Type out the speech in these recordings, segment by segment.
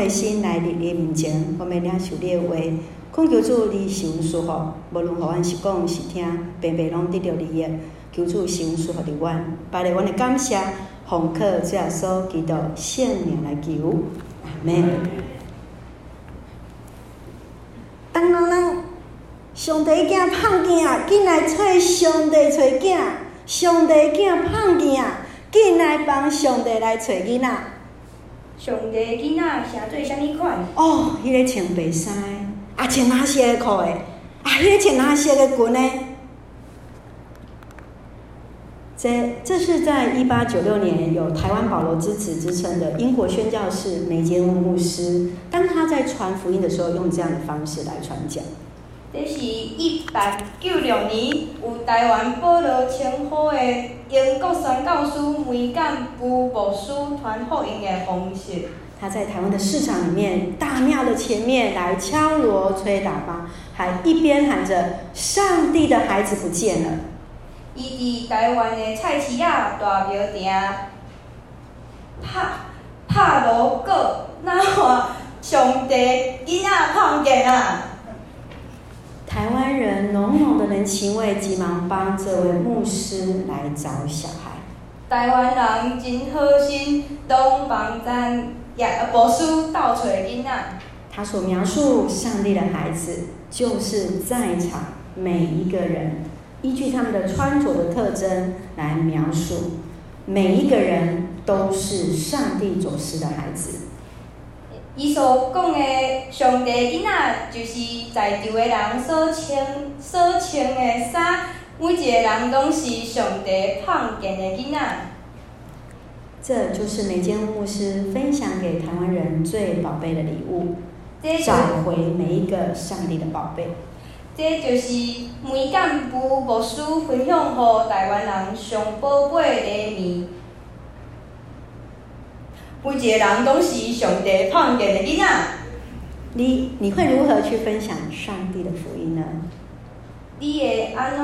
的心来你的面前，我们领受你的话，恳求主你受舒服，无论何阮是讲是听，平平拢得到利益。求主受舒服的阮，把你阮的感谢，奉靠主耶稣基督圣名来求，阿门。当人人上帝囝胖囝，紧来找上帝找囝，上帝囝胖囝，紧来帮上帝来找囡仔。上帝囡仔穿做啥物款？哦，迄、个穿白衫，啊，穿哪色的裤的？啊，迄、个穿哪色的裙呢？这这是在一八九六年有台湾保罗之子之称的英国宣教士梅坚牧师，当他在传福音的时候，用这样的方式来传讲。这是一八九六年由台湾保罗称呼的英国宣教士梅干布牧师传福音的方式。他在台湾的市场里面，大庙的前面来敲锣吹喇叭，还一边喊着：“上帝的孩子不见了。”伊伫台湾的菜市仔大庙埕拍拍锣鼓，那话上帝囡仔碰见啊！台湾人浓浓的人情味，急忙帮这位牧师来找小孩。台湾人真好心，都帮咱也牧师倒找囡仔。他所描述上帝的孩子，就是在场每一个人。依据他们的穿着的特征来描述，每一个人都是上帝所施的孩子。伊所讲的上帝囡仔，就是在场的人所穿所穿的衫，每一个人都是上帝创建的囡仔。这就是每间牧师分享给台湾人最宝贝的礼物，找回每一个上帝的宝贝。这就是梅干部牧师分享给台湾人上宝贝的礼物。每一个人都是上帝创建的囡仔。你你会如何去分享上帝的福音呢？你会安怎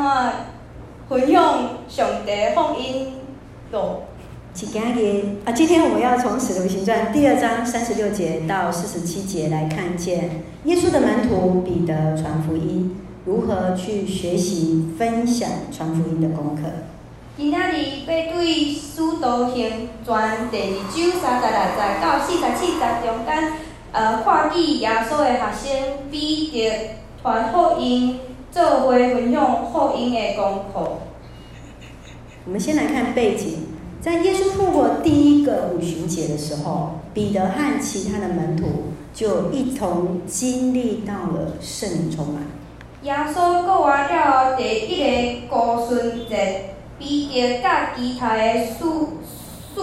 分享上帝福音？哟，请讲给啊！今天我们要从《使徒行传》第二章三十六节到四十七节来看见耶稣的门徒彼得传福音。如何去学习分享传福音的功课？今仔日要对《使徒行传》第二章三十六节到四十七节中间，呃，看见耶稣的学生彼得传福音，做伙分享福音的功课。我们先来看背景，在耶稣复活第一个五旬节的时候，彼得和其他的门徒就一同经历到了圣灵充满。耶稣过完了第一个五旬节，彼得甲其他的使使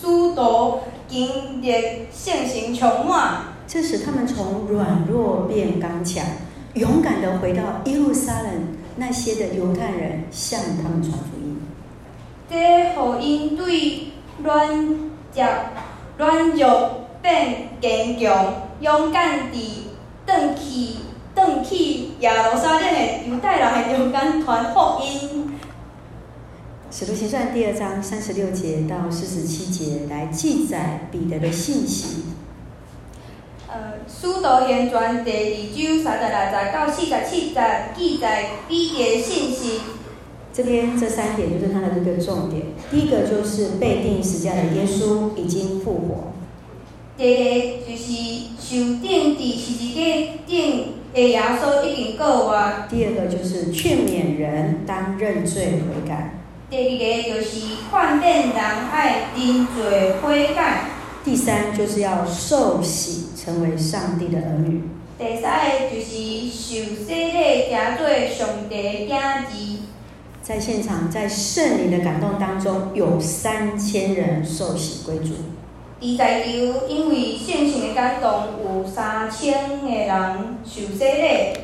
使徒经历圣灵充满，这使他们从软弱变刚强，勇敢地回到耶路撒冷。那些的犹太人向他们传福音，这福音对软弱软弱变坚强，勇敢地转去。转去耶路撒冷的犹太人的中间传福音。使徒行传第二章三十六节到四十七节来记载彼得的信息。呃，使徒行传第二章三十六节到四十七节记载彼得的信息。这边这三点就是他的这个重点。第一个就是被定十字架的耶稣已经复活。第二个就是受钉在十字架顶。耶稣已经过活。第二个就是劝勉人当认罪悔改。第二个就是劝勉人爱真侪悔改。第三就是要受洗成为上帝的儿女。第三个就是受洗礼，行做上帝的儿子。在现场，在圣灵的感动当中，有三千人受洗归主。在场，因为圣灵的感动，有三千个人受洗礼。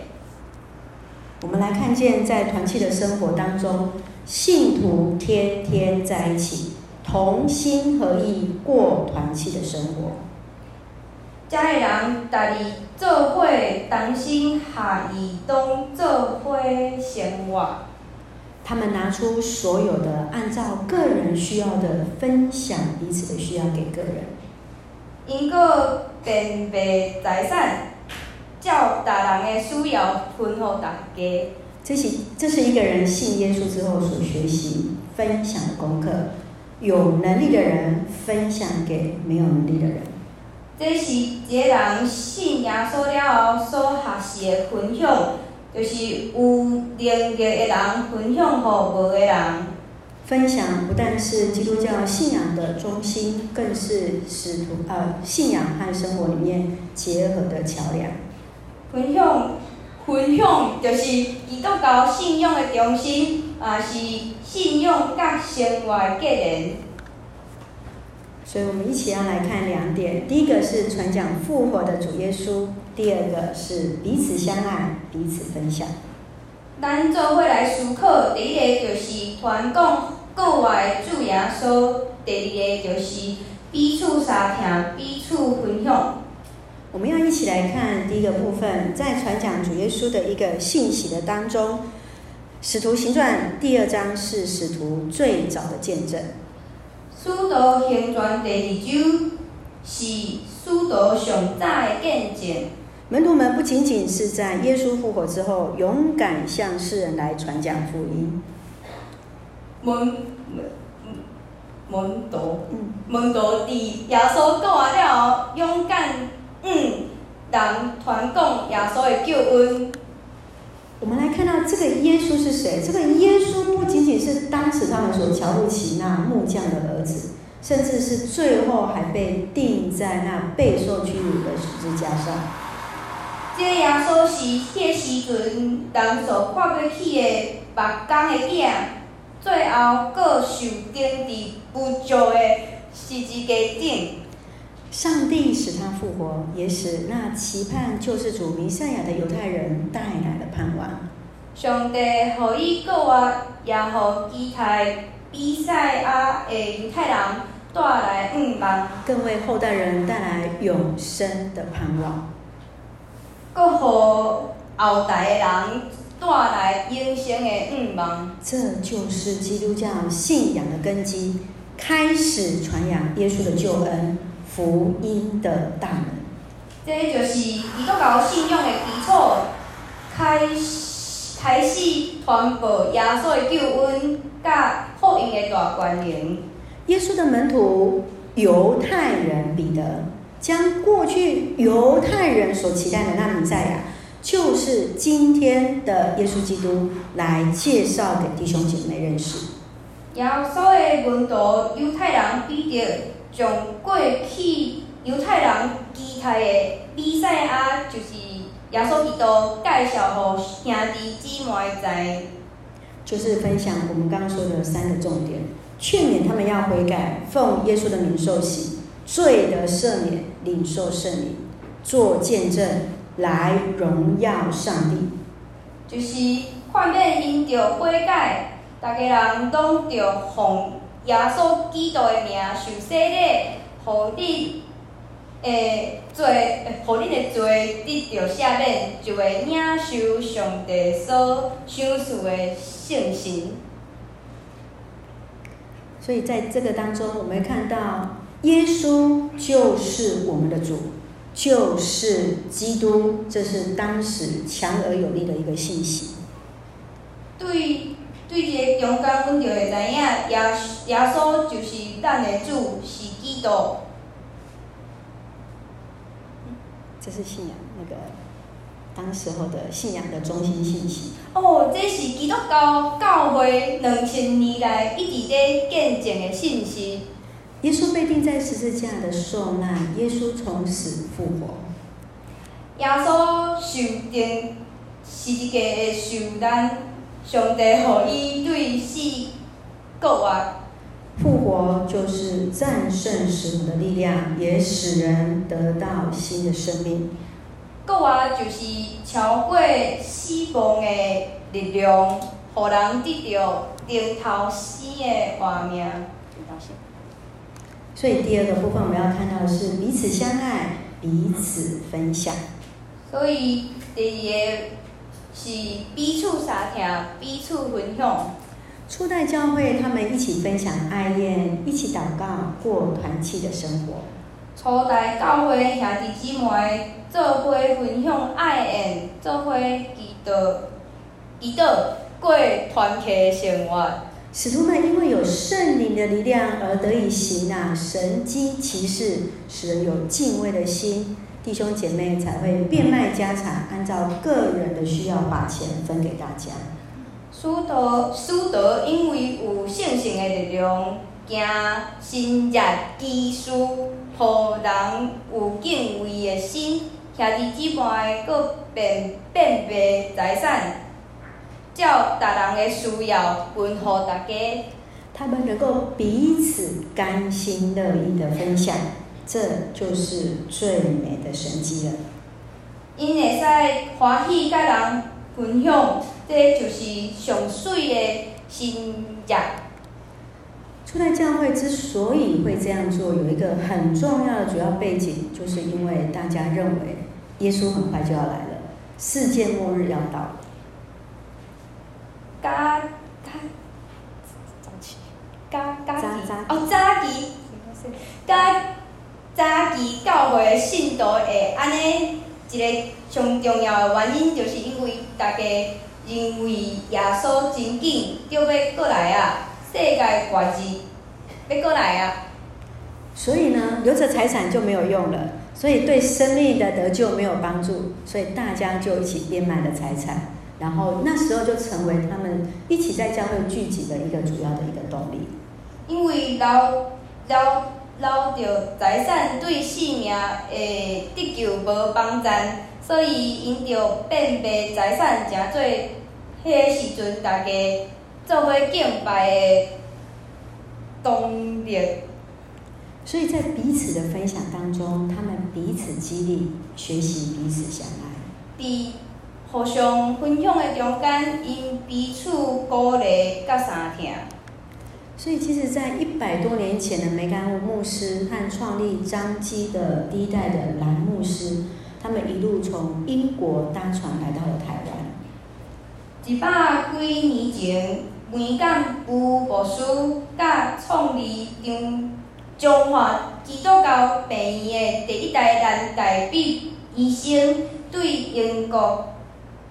我们来看见，在团契的生活当中，信徒天天在一起，同心合意过团契的生活。家的人，大家做伙同心合意，当做伙生活。他们拿出所有的，按照个人需要的分享彼此的需要给个人。因个分配财产，照大人的需要分给大家。这是这是一个人信耶稣之后所学习分享的功课，有能力的人分享给没有能力的人。这是一个人信耶稣了后所学习的分享，就是有能力的人分享给无的人。分享不但是基督教信仰的中心，更是使徒呃信仰和生活里面结合的桥梁。分享分享就是基督教信仰的中心，也是信仰甲生活的结连。所以我们一起要来看两点：第一个是传讲复活的主耶稣；第二个是彼此相爱、彼此分享。咱做伙来思考，第一个就是传讲。国外主耶稣，第二个就是彼此相听，彼此分享。我们要一起来看第一个部分，在传讲主耶稣的一个信息的当中，《使徒行传》第二章是使徒最早的见证。《使徒行传》第二章是使徒上早的见证。门徒们不仅仅是在耶稣复活之后，勇敢向世人来传讲福音。门门门徒，门徒伫耶稣讲完了后，勇敢嗯，人传讲耶稣的救恩。我们来看到这个耶稣是谁？这个耶稣不仅仅是当时他们所瞧不起那木匠的儿子，甚至是最后还被钉在那备受屈辱的十字架上。这个耶稣是迄时阵人所看不起的木工的囝。最后，各受钉伫不足的十字架顶。上帝使他复活，也使那期盼救世主弥赛亚的犹太人带来了盼望。上帝予伊个活，也予期待弥赛亚的犹太人带来盼望，更为后代人带来永生的盼望。阁予后代的人。带来永生的盼望，这就是基督教信仰的根基，开始传扬耶稣的救恩、福音的大门。这就是基督教信仰的基础，开始开始传播耶稣的救恩，甲福音的大关联。耶稣的门徒犹太人彼得，将过去犹太人所期待的那弥赛亚。就是今天的耶稣基督来介绍给弟兄姐妹认识。耶稣的门徒犹太人彼得将过去犹太人期待的比赛啊，就是耶稣基督介绍给兄弟姊妹知。就是分享我们刚刚说的三个重点，劝勉他们要悔改，奉耶稣的名受洗，罪得赦免，领受圣灵，做见证。来荣耀上帝，就是劝勉因着悔改，大家人拢着奉耶稣基督的名受洗礼，互你诶罪，互你的罪得着赦免，就会领受上帝所赏赐的圣神。所以在这个当中，我们看到耶稣就是我们的主。就是基督，这是当时强而有力的一个信息。对，对这个中间，阮就会知影，耶耶稣就是咱的主，是基督。这是信仰那个当时候的信仰的中心信息。哦，这是基督教教会两千年来一直在见证的信息。耶稣被钉在十字架的受难，耶稣从死复活。耶稣受钉十字架的受难，上帝予伊对死复活。复活就是战胜死。的力量，也使人得到新的生命。复活就是超过死亡的力量，予人得到顶头生的画面。所以第二个部分我们要看到的是彼此相爱、彼此分享。所以第二个是彼此相听、彼此分享。初代教会他们一起分享爱宴，一起祷告，过团契的生活。初代教会兄弟姊妹做伙分享爱宴，做伙祈祷，祈祷过团契生活。使徒们因为有圣灵的力量而得以行那神迹奇事，使人有敬畏的心。弟兄姐妹才会变卖家产，按照个人的需要把钱分给大家。使徒使徒因为有圣神的力量，行神迹奇事，互人有敬畏的心。兄弟姊妹各变变卖财产，照达人的需要分予大家。他们能够彼此甘心乐意的分享。这就是最美的神迹了。因会使欢喜甲人分享，这就是上水的神迹。初代教会之所以会这样做，有一个很重要的主要背景，就是因为大家认为耶稣很快就要来了，世界末日要到了。加加早起，加加哦，早起，加。早期教会信徒会安尼一个上重要的原因，就是因为大家认为耶稣真紧就要过来啊，世界末日要过来啊。所以呢，留着财产就没有用了，所以对生命的得救没有帮助，所以大家就一起变卖了财产，然后那时候就成为他们一起在教会聚集的一个主要的一个动力。因为老老。留着财产对性命的得救无帮助，所以因着变卖财产，诚做迄个时阵大家做伙敬拜的动力。所以在彼此的分享当中，他们彼此激励，学习彼此相爱。伫互相分享的中间，因彼此鼓励甲相听。所以，其实，在一百多年前的梅干乌牧师和创立张基的第一代的蓝牧师，他们一路从英国搭船来到了台湾。一百几年前，梅干乌牧师甲创立中中华基督教病院的第一代蓝代表医生，对英国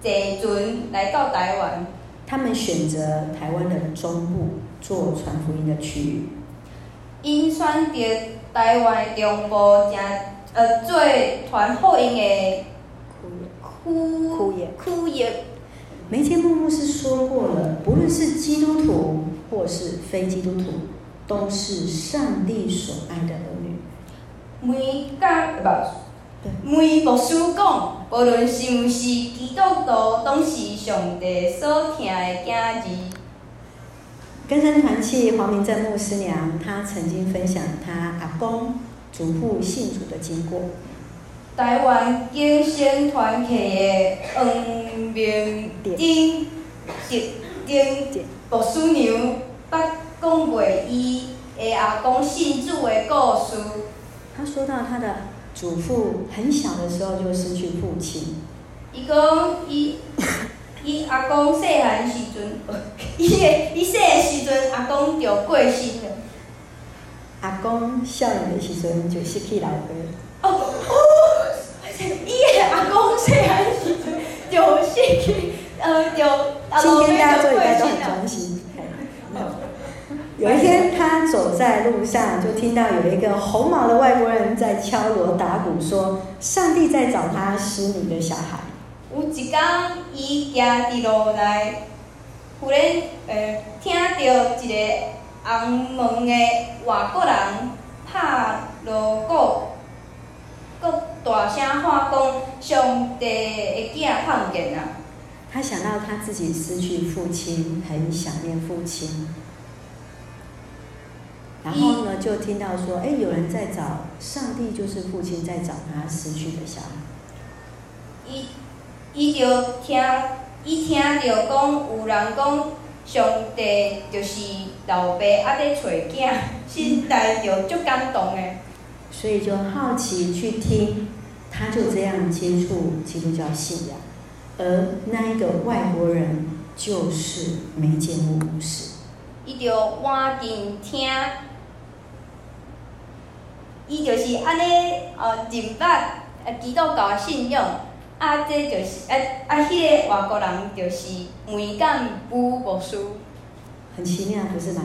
坐船来到台湾。他们选择台湾的中部。做传福音的区域，因选择台湾中部，正呃做传福音的区区域区域。梅坚牧牧师说过了，不论是基督徒或是非基督徒，都是上帝所爱的儿女。每家不，对，梅牧师讲，无论是毋是基督徒，都是上帝所疼的囝儿。根生团契黄明正牧师娘，她曾经分享她阿公、祖父信主的经过。台湾根生团契的黄明正正牧师娘，捌讲过伊的阿公信主的故事。他说到他的祖父很小的时候就失去父亲。伊讲伊。伊阿公细汉时阵，伊个伊细个时阵，阿公就过身了。阿公少年的时阵就失去老爸。哦哦，伊个阿公细汉时阵就失去，呃，就今天大家做礼拜都很专心。有一天，他走在路上，就听到有一个红毛的外国人在敲锣打鼓，说：“上帝在找他失明的小孩。”有一天，伊行伫路内，忽然呃听到一个红门的外国人拍锣鼓，佮大声喊讲：“上帝的囝看见了。”他想到他自己失去父亲，很想念父亲。然后呢，就听到说：“哎，有人在找上帝，就是父亲在找他失去的小孩。”伊。伊就听，伊听着讲有人讲上帝就是老爸还在找囝，心内就足感动诶。所以就好奇去听，他就这样接触基督教信仰，而那一个外国人就是没见过牧师。伊就赶紧听，伊就是安尼，哦，认捌呃基督教的信仰，啊，这就是啊啊，迄、那个外国人就是梅干布牧师，很奇妙，不是吗？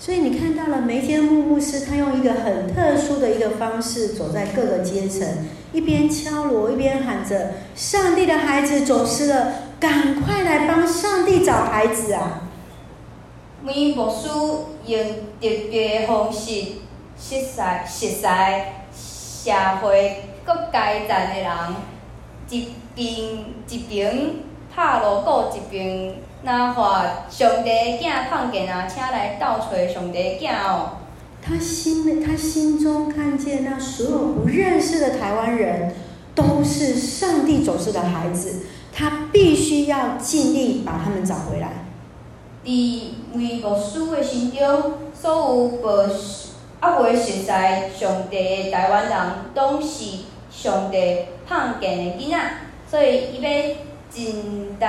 所以你看到了梅干木牧师，他用一个很特殊的一个方式，走在各个阶层，一边敲锣，一边喊着：“上帝的孩子走失了，赶快来帮上帝找孩子啊！”梅牧师用特别的方式，实在实在社会各阶层的人，一边一边拍锣鼓，一边。那话上帝囝看见啊，请来倒找上帝囝哦。他心他心中看见那所有不认识的台湾人，都是上帝走失的孩子，他必须要尽力把他们找回来。在梅牧师的心中，所有无啊未实在上帝的台湾人，都是上帝看见的囝仔，所以伊要尽力。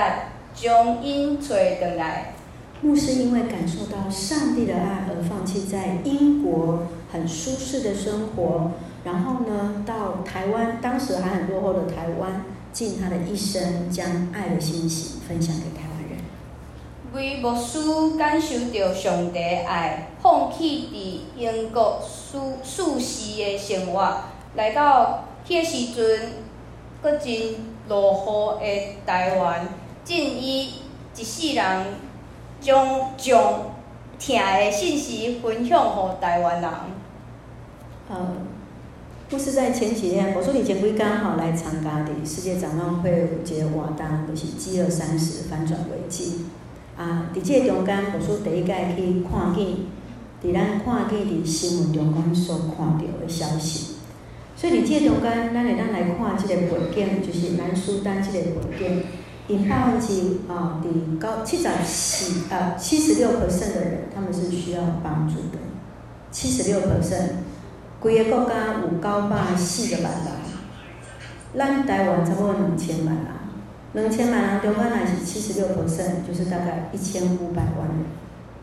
将因找回来。牧师因为感受到上帝的爱而放弃在英国很舒适的生活，然后呢，到台湾，当时还很落后的台湾，尽他的一生将爱的信息分享给台湾人。为牧师感受到上帝爱，放弃伫英国舒舒适的生活，来到迄个时阵，搁真落后的台湾。正伊一世人将将听的信息分享互台湾人。呃，牧师在前几天，我说你前几刚好来参加的世界展望会有一个活动，就是饥饿三十反转危机。啊，伫这个中间，我说第一届去看见，伫咱看见伫新闻中间所看到的消息。所以伫这中间，咱会当来看即个背景，就是南苏丹即个背景。因百分之啊，伫高七十四啊七十六 percent 的人，他们是需要帮助的。七十六 percent，规个国家有九百四十万人，咱台湾差不多两千万人，两千万人中间若是七十六 percent，就是大概一千五百万人。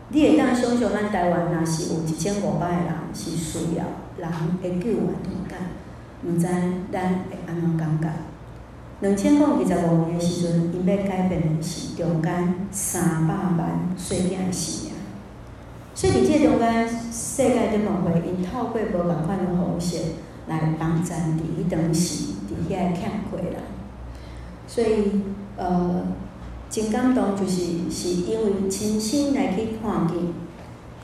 你会当想象咱台湾若是有一千五百个人是需要人会救援同干，毋知咱会安怎感觉？两千零二十五年的时阵，因要改变的是中间三百万碎片的生命。所以，伫这中间，世界展望会因透过无共款的方式来帮助伫迄当时伫遐欠过人。所以，呃，真感动，就是是因为亲身来去看见，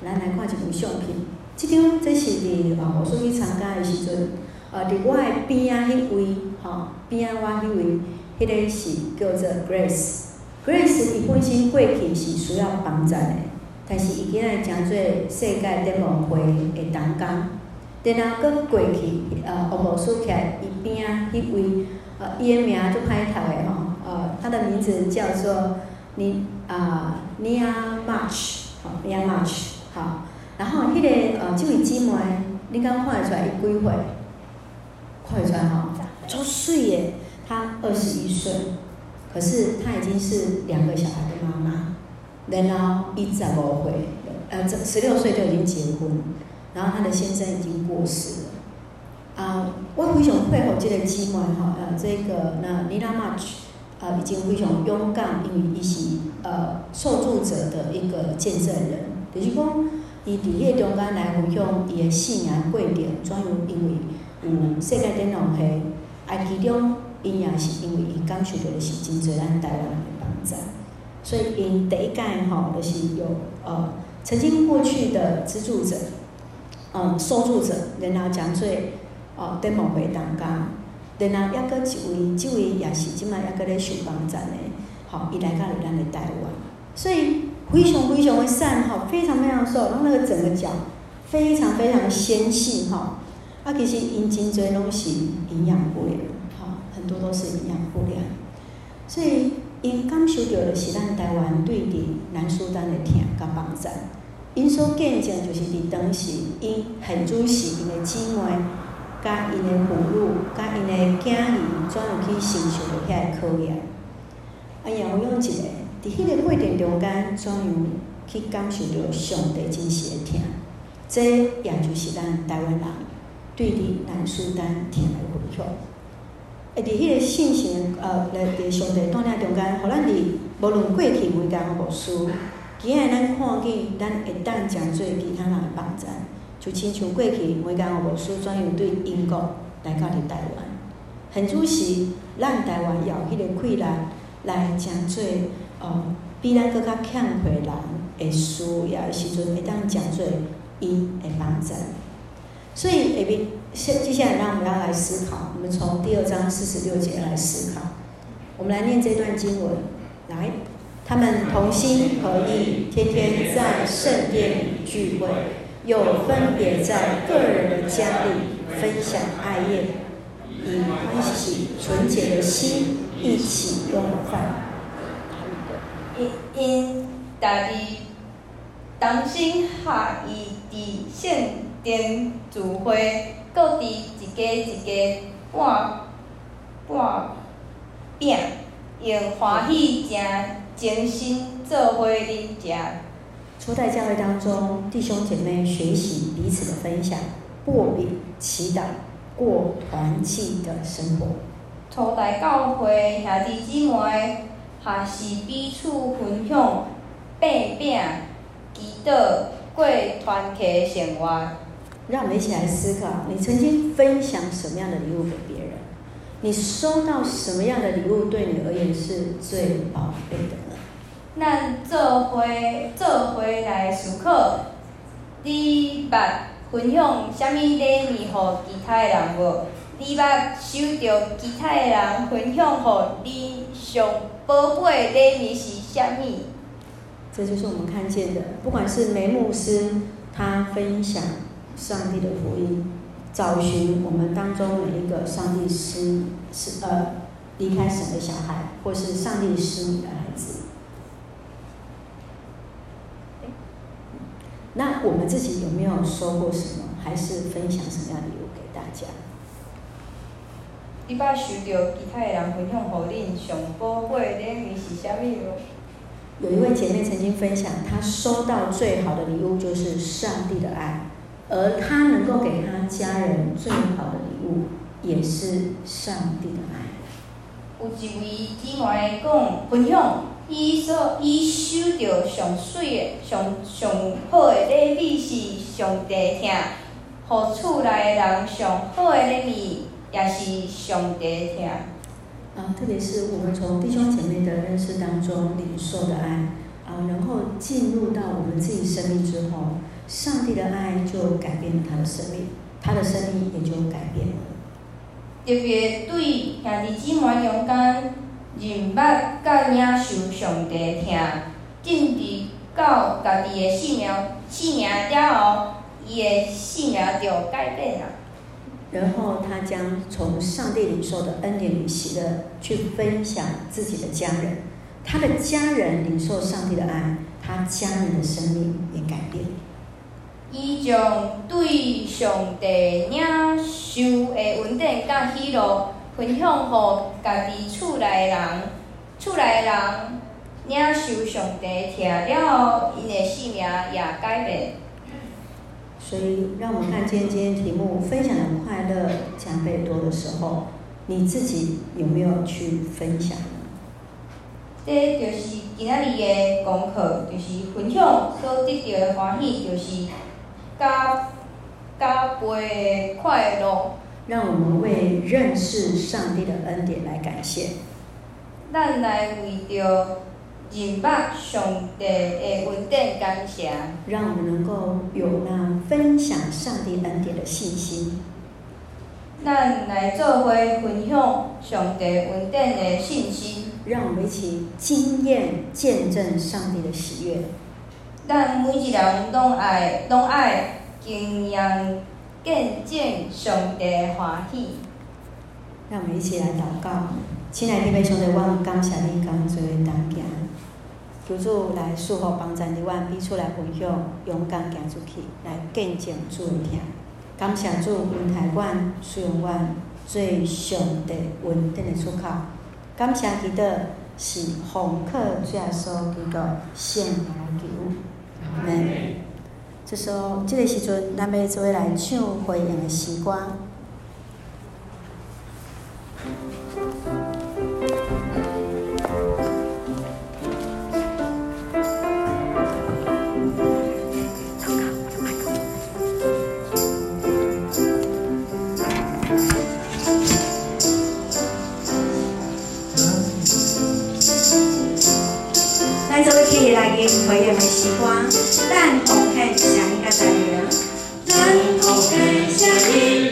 咱来看一部相片。这张这是伫啊，我所去参加的时阵，呃，伫我的边仔迄位。吼，边仔我迄位，迄个是叫做 Grace。Grace 伊本身过去是需要帮助的，但是伊今仔诚做世界展望会的同工。然后搁过去，呃，王牧师徛伊边仔迄位，呃，伊个名就歹读的吼，呃，他的名字叫做尼啊 Nia March，吼 Nia March，好。然后迄个呃，这位姊妹，你敢看得出来伊几岁？看得出来吼。周岁耶，她二十一岁，可是她已经是两个小孩的妈妈。然后一直无岁，呃，这十六岁就已经结婚，然后她的先生已经过世了。啊，我非常佩服这个姊妹哈，呃，这个那 Nina March，呃，已经非常勇敢，因为伊是呃受助者的一个见证人。就是讲，伊伫迄中间来分享伊的信仰过程，专有因为嗯世界展望会。啊，其中因也是因为伊感受到的是真济咱台湾人的帮助，所以因第一届吼，就是有呃曾经过去的资助者，嗯，受助者，然后讲做呃展望会当家，然后抑搁一位，即位也是即摆抑搁咧受帮助的，吼，伊来到了咱的台湾，所以非常非常的善吼，非常非常瘦，然后那个整个脚非常非常的纤细吼。啊，其实因真济拢是营养不良，哈，很多都是营养不良，所以因感受到的是咱台湾对伫南苏丹的疼甲帮助。因所见证就是伫当时因很重视因的姊妹，甲因的妇女，甲因的囝儿，怎样去承受着遐个考验。啊，杨有用一个，伫迄个过程中间，怎样去感受着上帝真实的疼。这也就是咱台湾人对伫南苏丹听的回响。诶，伫迄个信心呃，来伫上帝带领中间，互咱伫无论过去每间牧师，今日咱看见咱会当真做其他人的帮助，就亲像过去每间牧师怎样对英国来到伫台湾，很主是咱台湾也有迄个困难来真做呃，比咱搁较欠缺人会需要的时阵，会当真做伊的帮助。所以下接接下来，让我们要来思考。我们从第二章四十六节来思考。我们来念这段经文。来，他们同心合意，天天在圣殿里聚会，又分别在个人的家里分享爱宴，以欢喜纯洁的心一起用饭。因因大地同心合意地献。点聚会，各地一家一家拌拌饼，用欢喜正真心做伙啉食。初代教会当中，弟兄姐妹学习彼此的分享，擘饼祈祷，过团契的生活。初代教会兄弟姊妹学习彼此分享擘饼祈祷，过团契生活。让我们一起来思考：你曾经分享什么样的礼物给别人？你收到什么样的礼物对你而言是最宝贝的呢？咱做回做回来思考，你捌分享什么礼物给其他的人无？你捌收到其他的人分享给你上宝贝的礼物是什么？这就是我们看见的，不管是梅牧师他分享。上帝的福音，找寻我们当中每一个上帝失失呃离开神的小孩，或是上帝施予的孩子。那我们自己有没有收过什么，还是分享什么样的礼物给大家？你捌收到其他的人分享给恁上宝贵的礼物是啥物？有一位姐妹曾经分享，她收到最好的礼物就是上帝的爱。而他能够给他家人最好的礼物，也是上帝的爱。有一位姊妹讲分享，伊说伊收到上水的、上上好的礼物是上帝听，互厝内人上好的礼物也是上帝听。啊，特别是我们从弟兄姐妹的认识当中领受的爱，啊，然后进入到我们自己生命之后。上帝的爱就改变了他的生命，他的生命也就改变了。特别对兄弟姊妹勇敢，认捌甲领受上帝听，进入到家己的生命生命了后，伊的生命就改变了。然后他将从上帝领受的恩典与喜乐去分享自己的家人，他的家人领受上帝的爱，他家人的生命也改变。伊将对上帝领受的稳定甲喜乐分享互家己厝内人，厝内人领受上帝听了后，因的生命也改变。所以，让我们看今天题目：分享的快乐加倍多的时候，你自己有没有去分享？这就是今仔日的功课，就是分享所得到的欢喜，就是。加加倍快乐，让我们为认识上帝的恩典来感谢。咱来为着认识上帝的恩典感谢。让我们能够有那分享上帝恩典的信心。咱来做伙分享上帝恩典的信心。让我们一起经验见证上帝的喜悦。咱每一人拢爱拢爱经验见证上帝欢喜。让我们一起来祷告，亲爱的弟兄兄弟，我们感谢你刚做的单行，求主来赐福帮助你，我们彼此来分享，勇敢行出去，来见证主的疼。感谢主，恩待我，使用我最上帝稳定的出口。感谢基督是奉靠主耶稣基督献来们。时候这个时阵，咱要做来唱回应的诗歌。回应的时光。蛋筒看一下应该在哪蛋看一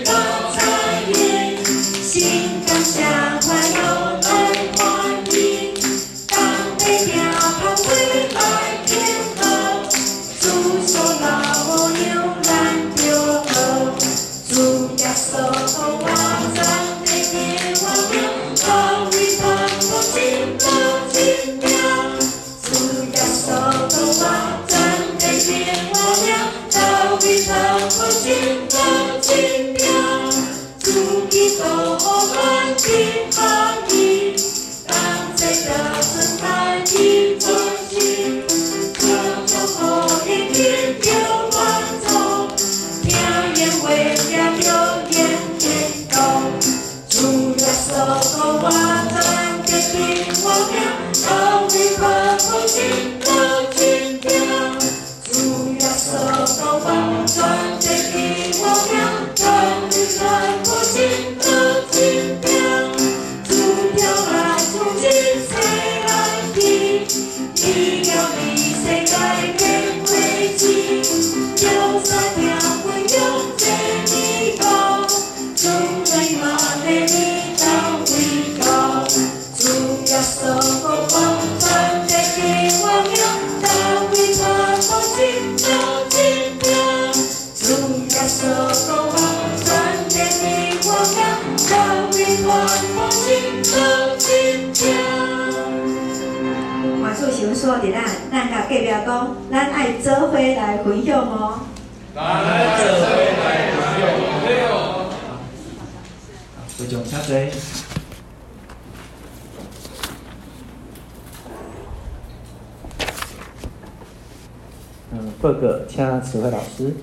隔壁讲，咱爱做伙来回享哦。来爱做来分享哦。非常谢谢。嗯，报告，请慈惠老师。